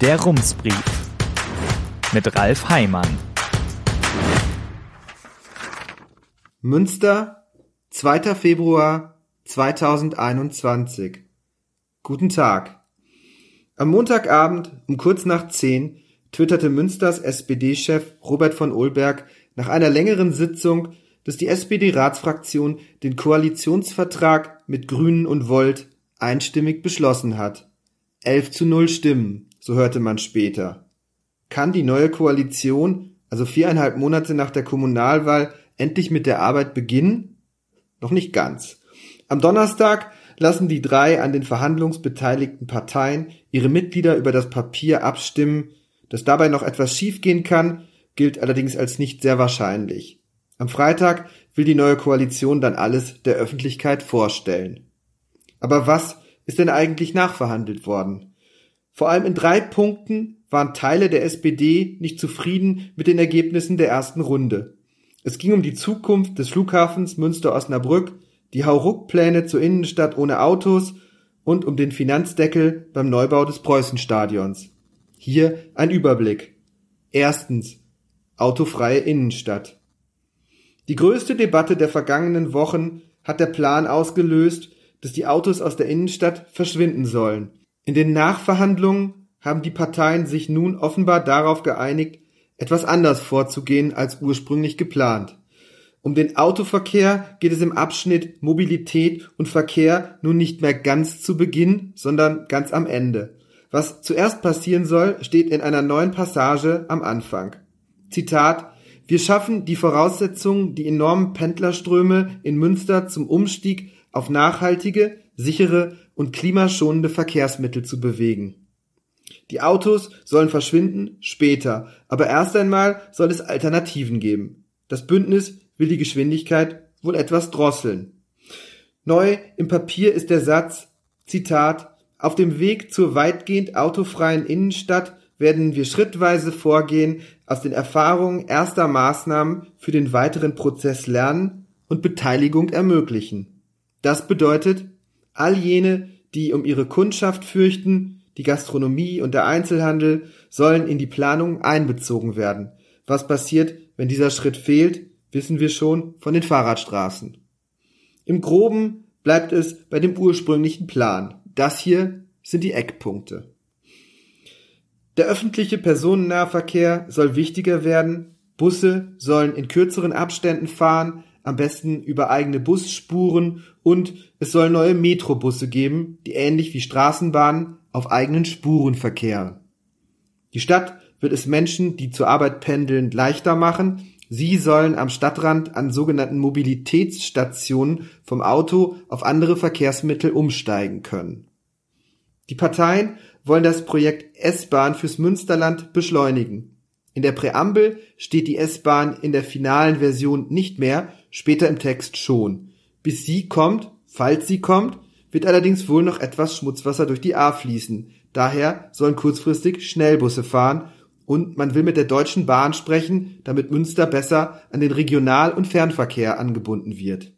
Der Rumsbrief mit Ralf Heimann. Münster, 2. Februar 2021. Guten Tag. Am Montagabend um kurz nach zehn twitterte Münsters SPD-Chef Robert von Olberg nach einer längeren Sitzung, dass die SPD-Ratsfraktion den Koalitionsvertrag mit Grünen und Volt einstimmig beschlossen hat. Elf zu null Stimmen, so hörte man später. Kann die neue Koalition, also viereinhalb Monate nach der Kommunalwahl, endlich mit der Arbeit beginnen? Noch nicht ganz. Am Donnerstag lassen die drei an den verhandlungsbeteiligten Parteien ihre Mitglieder über das Papier abstimmen. Dass dabei noch etwas schiefgehen kann, gilt allerdings als nicht sehr wahrscheinlich. Am Freitag will die neue Koalition dann alles der Öffentlichkeit vorstellen. Aber was ist denn eigentlich nachverhandelt worden? Vor allem in drei Punkten waren Teile der SPD nicht zufrieden mit den Ergebnissen der ersten Runde. Es ging um die Zukunft des Flughafens Münster-Osnabrück, die Hauruck-Pläne zur Innenstadt ohne Autos und um den Finanzdeckel beim Neubau des Preußenstadions. Hier ein Überblick. Erstens. Autofreie Innenstadt. Die größte Debatte der vergangenen Wochen hat der Plan ausgelöst, dass die Autos aus der Innenstadt verschwinden sollen. In den Nachverhandlungen haben die Parteien sich nun offenbar darauf geeinigt, etwas anders vorzugehen als ursprünglich geplant. Um den Autoverkehr geht es im Abschnitt Mobilität und Verkehr nun nicht mehr ganz zu Beginn, sondern ganz am Ende. Was zuerst passieren soll, steht in einer neuen Passage am Anfang. Zitat Wir schaffen die Voraussetzungen, die enormen Pendlerströme in Münster zum Umstieg auf nachhaltige, sichere und klimaschonende Verkehrsmittel zu bewegen. Die Autos sollen verschwinden später, aber erst einmal soll es Alternativen geben. Das Bündnis will die Geschwindigkeit wohl etwas drosseln. Neu im Papier ist der Satz, Zitat, auf dem Weg zur weitgehend autofreien Innenstadt werden wir schrittweise vorgehen, aus den Erfahrungen erster Maßnahmen für den weiteren Prozess lernen und Beteiligung ermöglichen. Das bedeutet, all jene, die um ihre Kundschaft fürchten, die Gastronomie und der Einzelhandel sollen in die Planung einbezogen werden. Was passiert, wenn dieser Schritt fehlt, wissen wir schon von den Fahrradstraßen. Im groben bleibt es bei dem ursprünglichen Plan. Das hier sind die Eckpunkte. Der öffentliche Personennahverkehr soll wichtiger werden, Busse sollen in kürzeren Abständen fahren, am besten über eigene Busspuren und es soll neue Metrobusse geben, die ähnlich wie Straßenbahnen auf eigenen Spuren verkehren. Die Stadt wird es Menschen, die zur Arbeit pendeln, leichter machen. Sie sollen am Stadtrand an sogenannten Mobilitätsstationen vom Auto auf andere Verkehrsmittel umsteigen können. Die Parteien wollen das Projekt S-Bahn fürs Münsterland beschleunigen. In der Präambel steht die S-Bahn in der finalen Version nicht mehr, später im Text schon. Bis sie kommt, falls sie kommt, wird allerdings wohl noch etwas Schmutzwasser durch die A fließen. Daher sollen kurzfristig Schnellbusse fahren und man will mit der Deutschen Bahn sprechen, damit Münster besser an den Regional- und Fernverkehr angebunden wird.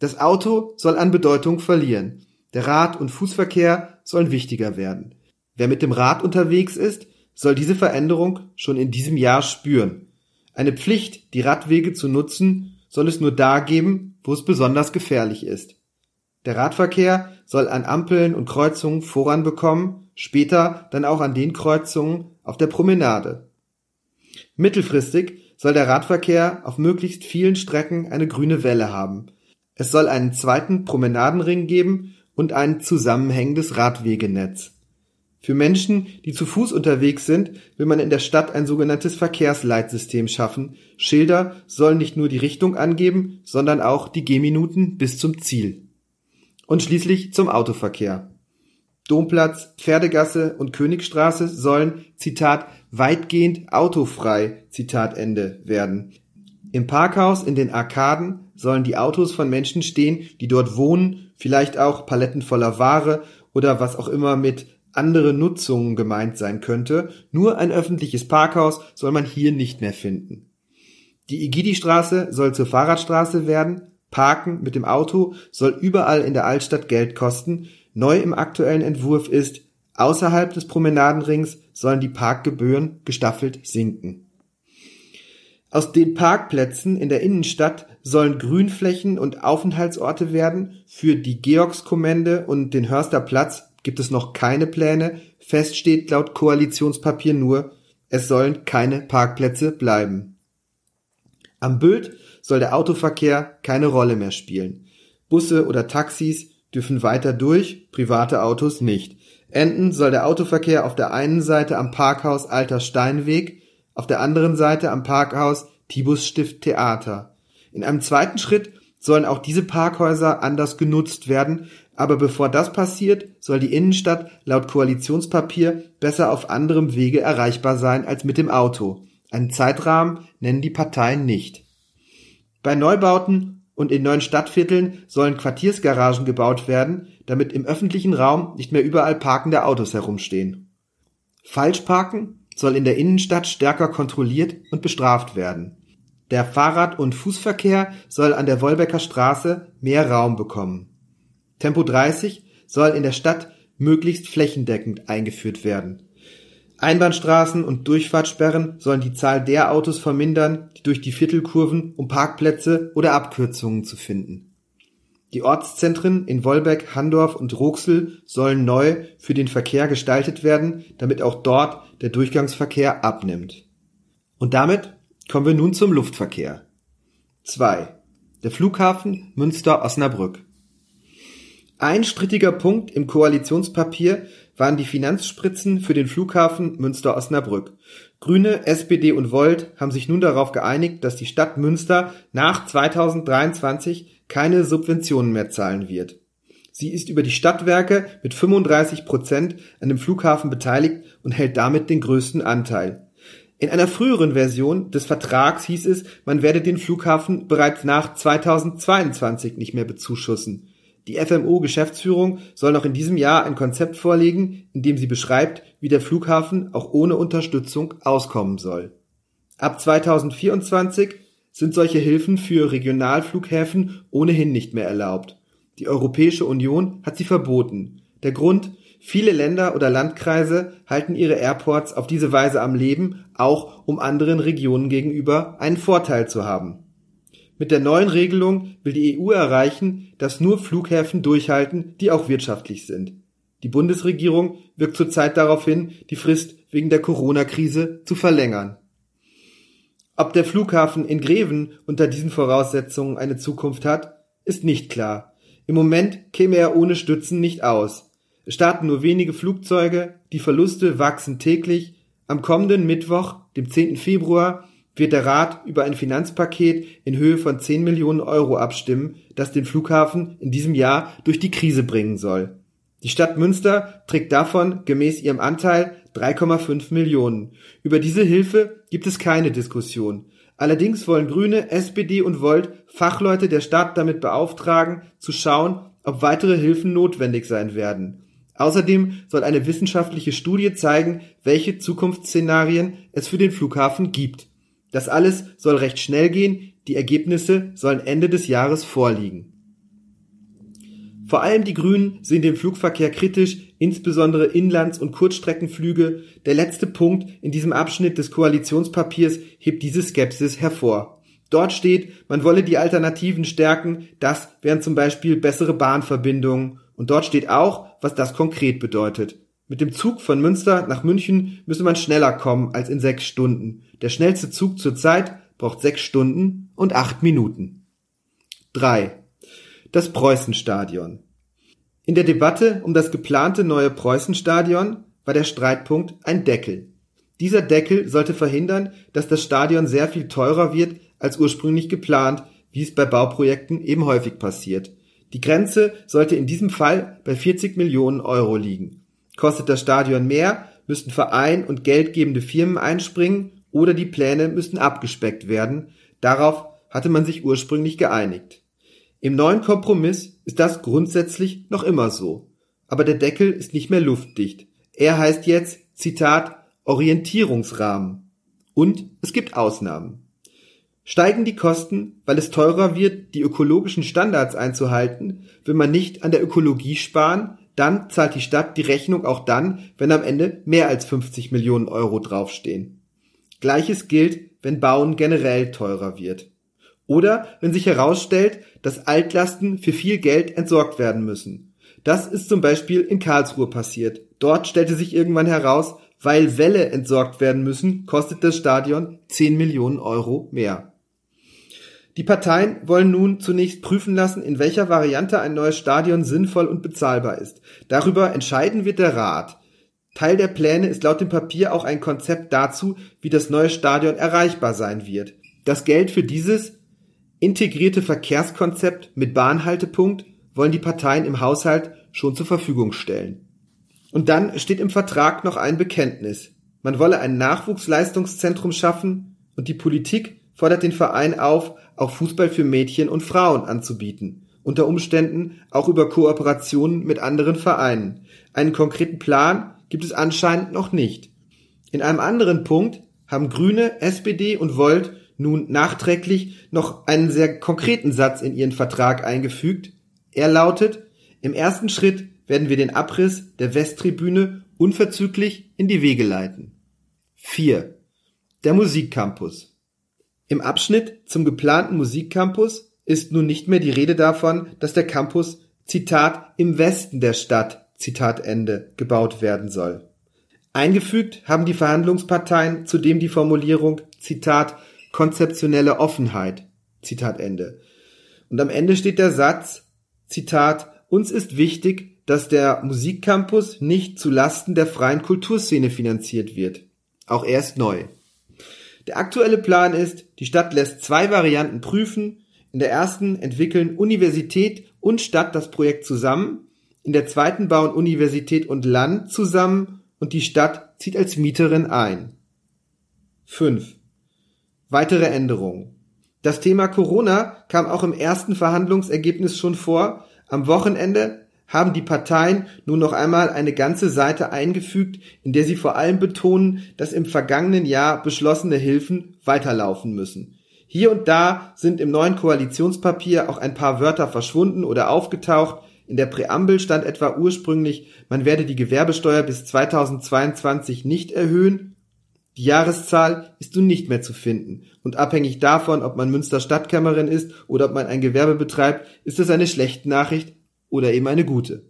Das Auto soll an Bedeutung verlieren. Der Rad- und Fußverkehr sollen wichtiger werden. Wer mit dem Rad unterwegs ist, soll diese Veränderung schon in diesem Jahr spüren. Eine Pflicht, die Radwege zu nutzen, soll es nur da geben, wo es besonders gefährlich ist. Der Radverkehr soll an Ampeln und Kreuzungen Vorrang bekommen, später dann auch an den Kreuzungen auf der Promenade. Mittelfristig soll der Radverkehr auf möglichst vielen Strecken eine grüne Welle haben. Es soll einen zweiten Promenadenring geben und ein zusammenhängendes Radwegenetz. Für Menschen, die zu Fuß unterwegs sind, will man in der Stadt ein sogenanntes Verkehrsleitsystem schaffen. Schilder sollen nicht nur die Richtung angeben, sondern auch die Gehminuten bis zum Ziel. Und schließlich zum Autoverkehr. Domplatz, Pferdegasse und Königstraße sollen, Zitat, weitgehend autofrei, Zitat Ende, werden. Im Parkhaus in den Arkaden sollen die Autos von Menschen stehen, die dort wohnen, vielleicht auch Paletten voller Ware oder was auch immer mit andere Nutzungen gemeint sein könnte. Nur ein öffentliches Parkhaus soll man hier nicht mehr finden. Die Igidi-Straße soll zur Fahrradstraße werden. Parken mit dem Auto soll überall in der Altstadt Geld kosten. Neu im aktuellen Entwurf ist, Außerhalb des Promenadenrings sollen die Parkgebühren gestaffelt sinken. Aus den Parkplätzen in der Innenstadt sollen Grünflächen und Aufenthaltsorte werden. Für die Georgskommende und den Hörster Platz gibt es noch keine Pläne. Fest steht laut Koalitionspapier nur, es sollen keine Parkplätze bleiben. Am Bild soll der Autoverkehr keine Rolle mehr spielen. Busse oder Taxis dürfen weiter durch, private Autos nicht. Enden soll der Autoverkehr auf der einen Seite am Parkhaus Alter Steinweg, auf der anderen Seite am Parkhaus Tibus Stift Theater. In einem zweiten Schritt sollen auch diese Parkhäuser anders genutzt werden, aber bevor das passiert, soll die Innenstadt laut Koalitionspapier besser auf anderem Wege erreichbar sein als mit dem Auto. Einen Zeitrahmen nennen die Parteien nicht. Bei Neubauten und in neuen Stadtvierteln sollen Quartiersgaragen gebaut werden, damit im öffentlichen Raum nicht mehr überall parkende Autos herumstehen. Falschparken soll in der Innenstadt stärker kontrolliert und bestraft werden. Der Fahrrad- und Fußverkehr soll an der Wolbecker Straße mehr Raum bekommen. Tempo 30 soll in der Stadt möglichst flächendeckend eingeführt werden. Einbahnstraßen und Durchfahrtssperren sollen die Zahl der Autos vermindern, die durch die Viertelkurven um Parkplätze oder Abkürzungen zu finden. Die Ortszentren in Wolbeck, Handorf und Roxel sollen neu für den Verkehr gestaltet werden, damit auch dort der Durchgangsverkehr abnimmt. Und damit kommen wir nun zum Luftverkehr. 2. Der Flughafen Münster-Osnabrück. Ein strittiger Punkt im Koalitionspapier waren die Finanzspritzen für den Flughafen Münster-Osnabrück. Grüne, SPD und Volt haben sich nun darauf geeinigt, dass die Stadt Münster nach 2023 keine Subventionen mehr zahlen wird. Sie ist über die Stadtwerke mit 35 Prozent an dem Flughafen beteiligt und hält damit den größten Anteil. In einer früheren Version des Vertrags hieß es, man werde den Flughafen bereits nach 2022 nicht mehr bezuschussen. Die FMO-Geschäftsführung soll noch in diesem Jahr ein Konzept vorlegen, in dem sie beschreibt, wie der Flughafen auch ohne Unterstützung auskommen soll. Ab 2024 sind solche Hilfen für Regionalflughäfen ohnehin nicht mehr erlaubt. Die Europäische Union hat sie verboten. Der Grund, viele Länder oder Landkreise halten ihre Airports auf diese Weise am Leben, auch um anderen Regionen gegenüber einen Vorteil zu haben. Mit der neuen Regelung will die EU erreichen, dass nur Flughäfen durchhalten, die auch wirtschaftlich sind. Die Bundesregierung wirkt zurzeit darauf hin, die Frist wegen der Corona-Krise zu verlängern. Ob der Flughafen in Greven unter diesen Voraussetzungen eine Zukunft hat, ist nicht klar. Im Moment käme er ohne Stützen nicht aus. Starten nur wenige Flugzeuge, die Verluste wachsen täglich. Am kommenden Mittwoch, dem 10. Februar, wird der Rat über ein Finanzpaket in Höhe von 10 Millionen Euro abstimmen, das den Flughafen in diesem Jahr durch die Krise bringen soll. Die Stadt Münster trägt davon gemäß ihrem Anteil 3,5 Millionen. Über diese Hilfe gibt es keine Diskussion. Allerdings wollen Grüne, SPD und Volt Fachleute der Stadt damit beauftragen, zu schauen, ob weitere Hilfen notwendig sein werden. Außerdem soll eine wissenschaftliche Studie zeigen, welche Zukunftsszenarien es für den Flughafen gibt. Das alles soll recht schnell gehen, die Ergebnisse sollen Ende des Jahres vorliegen. Vor allem die Grünen sehen den Flugverkehr kritisch, insbesondere Inlands- und Kurzstreckenflüge. Der letzte Punkt in diesem Abschnitt des Koalitionspapiers hebt diese Skepsis hervor. Dort steht, man wolle die Alternativen stärken, das wären zum Beispiel bessere Bahnverbindungen. Und dort steht auch, was das konkret bedeutet. Mit dem Zug von Münster nach München müsse man schneller kommen als in sechs Stunden. Der schnellste Zug zur Zeit braucht sechs Stunden und acht Minuten. 3. Das Preußenstadion. In der Debatte um das geplante neue Preußenstadion war der Streitpunkt ein Deckel. Dieser Deckel sollte verhindern, dass das Stadion sehr viel teurer wird als ursprünglich geplant, wie es bei Bauprojekten eben häufig passiert. Die Grenze sollte in diesem Fall bei 40 Millionen Euro liegen. Kostet das Stadion mehr, müssten Verein und geldgebende Firmen einspringen oder die Pläne müssten abgespeckt werden. Darauf hatte man sich ursprünglich geeinigt. Im neuen Kompromiss ist das grundsätzlich noch immer so. Aber der Deckel ist nicht mehr luftdicht. Er heißt jetzt, Zitat, Orientierungsrahmen. Und es gibt Ausnahmen. Steigen die Kosten, weil es teurer wird, die ökologischen Standards einzuhalten, will man nicht an der Ökologie sparen, dann zahlt die Stadt die Rechnung auch dann, wenn am Ende mehr als 50 Millionen Euro draufstehen. Gleiches gilt, wenn Bauen generell teurer wird. Oder wenn sich herausstellt, dass Altlasten für viel Geld entsorgt werden müssen. Das ist zum Beispiel in Karlsruhe passiert. Dort stellte sich irgendwann heraus, weil Wälle entsorgt werden müssen, kostet das Stadion 10 Millionen Euro mehr. Die Parteien wollen nun zunächst prüfen lassen, in welcher Variante ein neues Stadion sinnvoll und bezahlbar ist. Darüber entscheiden wird der Rat. Teil der Pläne ist laut dem Papier auch ein Konzept dazu, wie das neue Stadion erreichbar sein wird. Das Geld für dieses integrierte Verkehrskonzept mit Bahnhaltepunkt wollen die Parteien im Haushalt schon zur Verfügung stellen. Und dann steht im Vertrag noch ein Bekenntnis. Man wolle ein Nachwuchsleistungszentrum schaffen und die Politik fordert den Verein auf, auch Fußball für Mädchen und Frauen anzubieten. Unter Umständen auch über Kooperationen mit anderen Vereinen. Einen konkreten Plan gibt es anscheinend noch nicht. In einem anderen Punkt haben Grüne, SPD und Volt nun nachträglich noch einen sehr konkreten Satz in ihren Vertrag eingefügt. Er lautet, im ersten Schritt werden wir den Abriss der Westtribüne unverzüglich in die Wege leiten. 4. Der Musikcampus. Im Abschnitt zum geplanten Musikcampus ist nun nicht mehr die Rede davon, dass der Campus Zitat im Westen der Stadt Zitat Ende gebaut werden soll. Eingefügt haben die Verhandlungsparteien zudem die Formulierung Zitat konzeptionelle Offenheit Zitat Ende. Und am Ende steht der Satz Zitat uns ist wichtig, dass der Musikcampus nicht zu Lasten der freien Kulturszene finanziert wird. Auch er ist neu. Der aktuelle Plan ist, die Stadt lässt zwei Varianten prüfen. In der ersten entwickeln Universität und Stadt das Projekt zusammen. In der zweiten bauen Universität und Land zusammen und die Stadt zieht als Mieterin ein. 5. Weitere Änderungen. Das Thema Corona kam auch im ersten Verhandlungsergebnis schon vor. Am Wochenende haben die Parteien nun noch einmal eine ganze Seite eingefügt, in der sie vor allem betonen, dass im vergangenen Jahr beschlossene Hilfen weiterlaufen müssen. Hier und da sind im neuen Koalitionspapier auch ein paar Wörter verschwunden oder aufgetaucht. In der Präambel stand etwa ursprünglich, man werde die Gewerbesteuer bis 2022 nicht erhöhen. Die Jahreszahl ist nun nicht mehr zu finden. Und abhängig davon, ob man Münster Stadtkämmerin ist oder ob man ein Gewerbe betreibt, ist es eine schlechte Nachricht oder eben eine gute.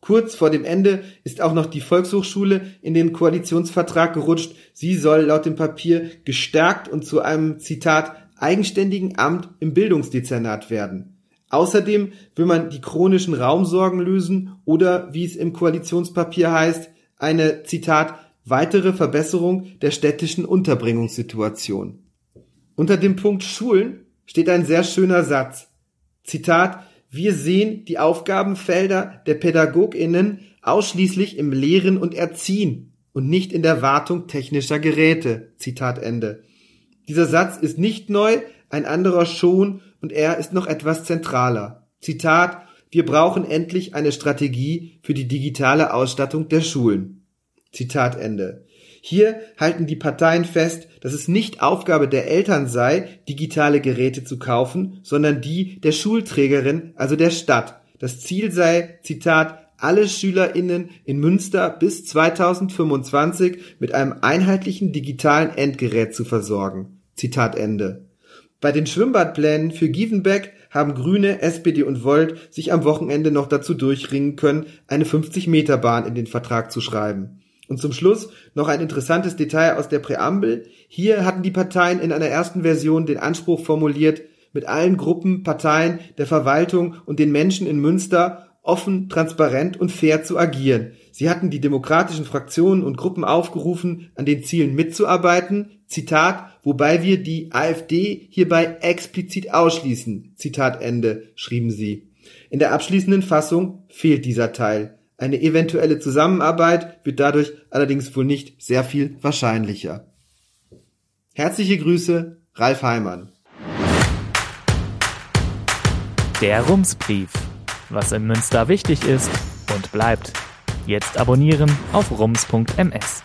Kurz vor dem Ende ist auch noch die Volkshochschule in den Koalitionsvertrag gerutscht. Sie soll laut dem Papier gestärkt und zu einem Zitat eigenständigen Amt im Bildungsdezernat werden. Außerdem will man die chronischen Raumsorgen lösen oder, wie es im Koalitionspapier heißt, eine Zitat weitere Verbesserung der städtischen Unterbringungssituation. Unter dem Punkt Schulen steht ein sehr schöner Satz. Zitat wir sehen die Aufgabenfelder der PädagogInnen ausschließlich im Lehren und Erziehen und nicht in der Wartung technischer Geräte. Zitat Ende. Dieser Satz ist nicht neu, ein anderer schon und er ist noch etwas zentraler. Zitat Wir brauchen endlich eine Strategie für die digitale Ausstattung der Schulen. Zitat Ende. Hier halten die Parteien fest, dass es nicht Aufgabe der Eltern sei, digitale Geräte zu kaufen, sondern die der Schulträgerin, also der Stadt. Das Ziel sei, Zitat, alle SchülerInnen in Münster bis 2025 mit einem einheitlichen digitalen Endgerät zu versorgen. Zitat Ende. Bei den Schwimmbadplänen für Gievenbeck haben Grüne, SPD und Volt sich am Wochenende noch dazu durchringen können, eine 50-Meter-Bahn in den Vertrag zu schreiben. Und zum Schluss noch ein interessantes Detail aus der Präambel. Hier hatten die Parteien in einer ersten Version den Anspruch formuliert, mit allen Gruppen, Parteien, der Verwaltung und den Menschen in Münster offen, transparent und fair zu agieren. Sie hatten die demokratischen Fraktionen und Gruppen aufgerufen, an den Zielen mitzuarbeiten. Zitat, wobei wir die AfD hierbei explizit ausschließen. Zitat Ende, schrieben sie. In der abschließenden Fassung fehlt dieser Teil. Eine eventuelle Zusammenarbeit wird dadurch allerdings wohl nicht sehr viel wahrscheinlicher. Herzliche Grüße, Ralf Heimann. Der Rumsbrief. Was in Münster wichtig ist und bleibt. Jetzt abonnieren auf rums.ms.